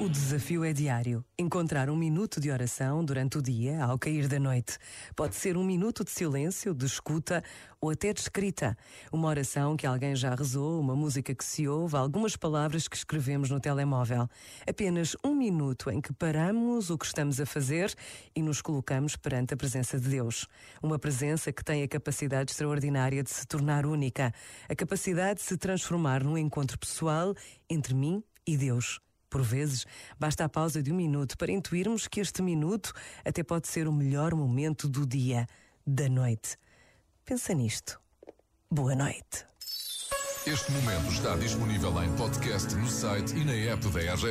O desafio é diário. Encontrar um minuto de oração durante o dia, ao cair da noite. Pode ser um minuto de silêncio, de escuta ou até de escrita. Uma oração que alguém já rezou, uma música que se ouve, algumas palavras que escrevemos no telemóvel. Apenas um minuto em que paramos o que estamos a fazer e nos colocamos perante a presença de Deus. Uma presença que tem a capacidade extraordinária de se tornar única, a capacidade de se transformar num encontro pessoal entre mim e Deus. Por vezes, basta a pausa de um minuto para intuirmos que este minuto até pode ser o melhor momento do dia, da noite. Pensa nisto. Boa noite. Este momento está disponível em podcast no site e na app da RGF.